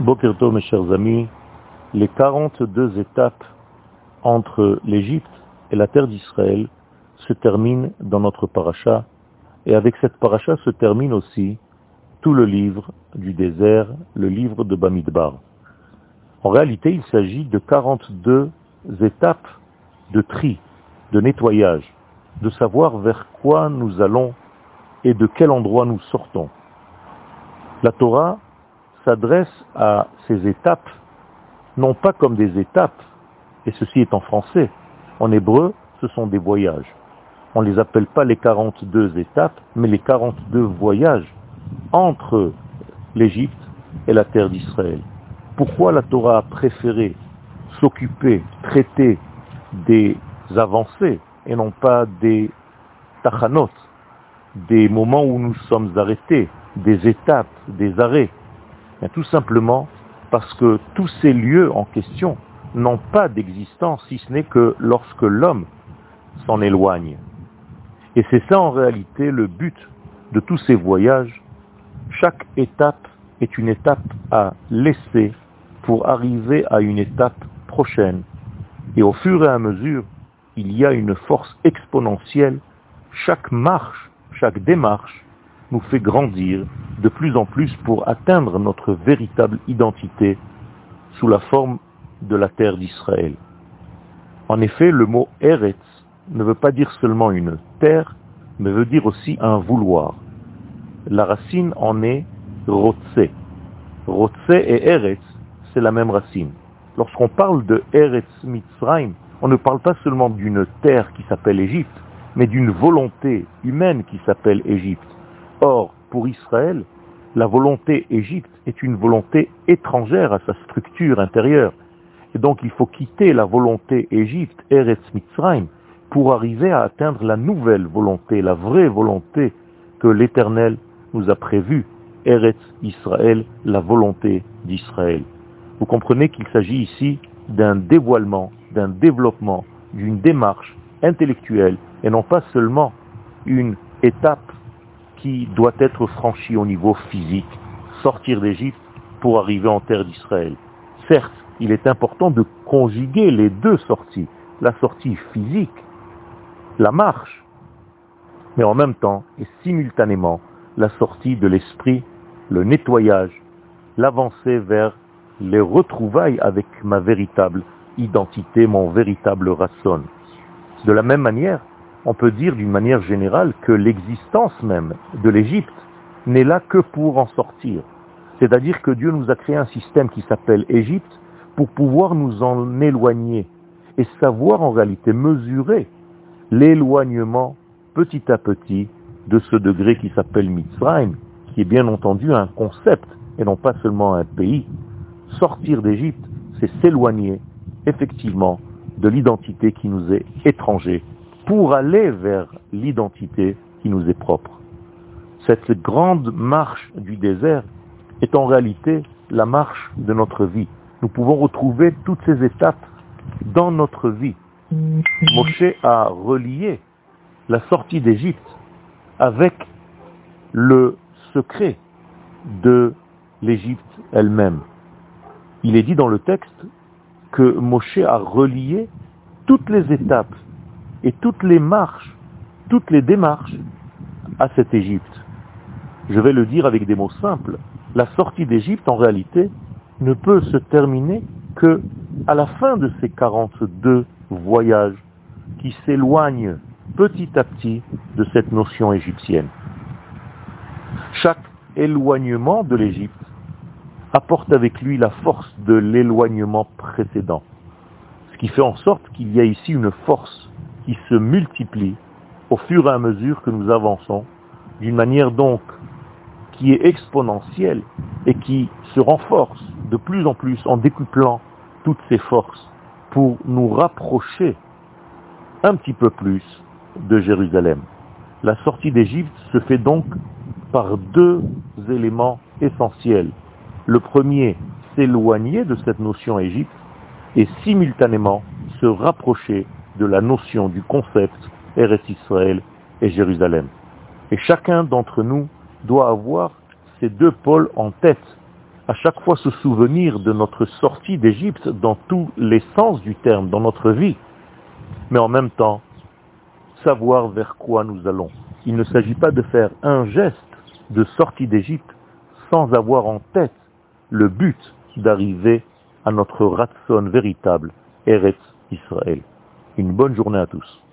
Bokerto, mes chers amis, les 42 étapes entre l'Égypte et la terre d'Israël se terminent dans notre paracha, et avec cette paracha se termine aussi tout le livre du désert, le livre de Bamidbar. En réalité, il s'agit de 42 étapes de tri, de nettoyage, de savoir vers quoi nous allons et de quel endroit nous sortons. La Torah s'adresse à ces étapes non pas comme des étapes, et ceci est en français. En hébreu, ce sont des voyages. On ne les appelle pas les 42 étapes, mais les 42 voyages entre l'Égypte et la terre d'Israël. Pourquoi la Torah a préféré s'occuper, traiter des avancées et non pas des tachanot, des moments où nous sommes arrêtés, des étapes, des arrêts? Tout simplement parce que tous ces lieux en question n'ont pas d'existence si ce n'est que lorsque l'homme s'en éloigne. Et c'est ça en réalité le but de tous ces voyages. Chaque étape est une étape à laisser pour arriver à une étape prochaine. Et au fur et à mesure, il y a une force exponentielle. Chaque marche, chaque démarche nous fait grandir de plus en plus pour atteindre notre véritable identité sous la forme de la terre d'Israël. En effet, le mot Eretz ne veut pas dire seulement une terre, mais veut dire aussi un vouloir. La racine en est Rotse. Rotse et Eretz, c'est la même racine. Lorsqu'on parle de Eretz Mitzrayim, on ne parle pas seulement d'une terre qui s'appelle Égypte, mais d'une volonté humaine qui s'appelle Égypte. Or, pour Israël, la volonté Égypte est une volonté étrangère à sa structure intérieure. Et donc il faut quitter la volonté Égypte, Eretz Mitzrayim, pour arriver à atteindre la nouvelle volonté, la vraie volonté que l'Éternel nous a prévue, Eretz Israël, la volonté d'Israël. Vous comprenez qu'il s'agit ici d'un dévoilement, d'un développement, d'une démarche intellectuelle, et non pas seulement une étape qui doit être franchi au niveau physique, sortir d'Égypte pour arriver en terre d'Israël. Certes, il est important de conjuguer les deux sorties, la sortie physique, la marche, mais en même temps et simultanément la sortie de l'esprit, le nettoyage, l'avancée vers les retrouvailles avec ma véritable identité, mon véritable rasson. De la même manière, on peut dire d'une manière générale que l'existence même de l'Égypte n'est là que pour en sortir. C'est-à-dire que Dieu nous a créé un système qui s'appelle Égypte pour pouvoir nous en éloigner et savoir en réalité mesurer l'éloignement petit à petit de ce degré qui s'appelle Mitzrayim, qui est bien entendu un concept et non pas seulement un pays. Sortir d'Égypte, c'est s'éloigner effectivement de l'identité qui nous est étrangère pour aller vers l'identité qui nous est propre. Cette grande marche du désert est en réalité la marche de notre vie. Nous pouvons retrouver toutes ces étapes dans notre vie. Moshe a relié la sortie d'Égypte avec le secret de l'Égypte elle-même. Il est dit dans le texte que Moshe a relié toutes les étapes et toutes les marches, toutes les démarches à cette Égypte. Je vais le dire avec des mots simples. La sortie d'Égypte, en réalité, ne peut se terminer que à la fin de ces 42 voyages qui s'éloignent petit à petit de cette notion égyptienne. Chaque éloignement de l'Égypte apporte avec lui la force de l'éloignement précédent. Ce qui fait en sorte qu'il y a ici une force qui se multiplie au fur et à mesure que nous avançons, d'une manière donc qui est exponentielle et qui se renforce de plus en plus en décuplant toutes ses forces pour nous rapprocher un petit peu plus de Jérusalem. La sortie d'Égypte se fait donc par deux éléments essentiels. Le premier, s'éloigner de cette notion Égypte et simultanément se rapprocher de la notion du concept Eretz Israël et Jérusalem. Et chacun d'entre nous doit avoir ces deux pôles en tête à chaque fois se souvenir de notre sortie d'Égypte dans tous les sens du terme, dans notre vie, mais en même temps savoir vers quoi nous allons. Il ne s'agit pas de faire un geste de sortie d'Égypte sans avoir en tête le but d'arriver à notre ratson véritable, Eretz Israël. Une bonne journée à tous.